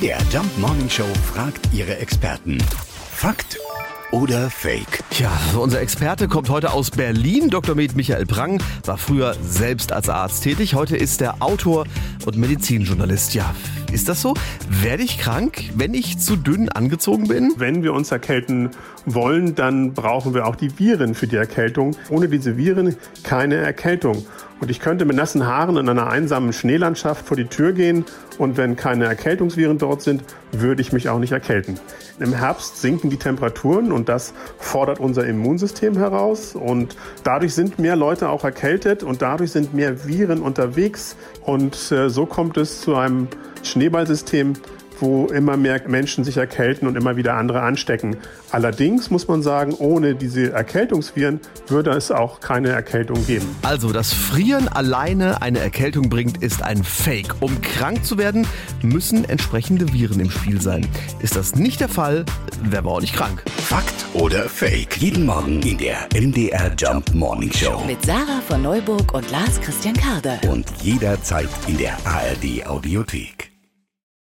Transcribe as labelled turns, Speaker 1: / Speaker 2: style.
Speaker 1: In der Jump Morning Show fragt ihre Experten. Fakt oder Fake?
Speaker 2: Tja, unser Experte kommt heute aus Berlin. Dr. Med Michael Prang war früher selbst als Arzt tätig. Heute ist er Autor und Medizinjournalist. Ja, ist das so? Werde ich krank, wenn ich zu dünn angezogen bin?
Speaker 3: Wenn wir uns erkälten wollen, dann brauchen wir auch die Viren für die Erkältung. Ohne diese Viren keine Erkältung. Und ich könnte mit nassen Haaren in einer einsamen Schneelandschaft vor die Tür gehen und wenn keine Erkältungsviren dort sind, würde ich mich auch nicht erkälten. Im Herbst sinken die Temperaturen und das fordert unser Immunsystem heraus und dadurch sind mehr Leute auch erkältet und dadurch sind mehr Viren unterwegs und äh, so kommt es zu einem Schneeballsystem, wo immer mehr Menschen sich erkälten und immer wieder andere anstecken. Allerdings muss man sagen, ohne diese Erkältungsviren würde es auch keine Erkältung geben.
Speaker 2: Also, dass Frieren alleine eine Erkältung bringt, ist ein Fake. Um krank zu werden, müssen entsprechende Viren im Spiel sein. Ist das nicht der Fall, wäre man auch nicht krank.
Speaker 1: Fakt oder Fake? Jeden Morgen in der MDR Jump Morning Show.
Speaker 4: Mit Sarah von Neuburg und Lars Christian Karde.
Speaker 1: Und jederzeit in der ARD Audiothek.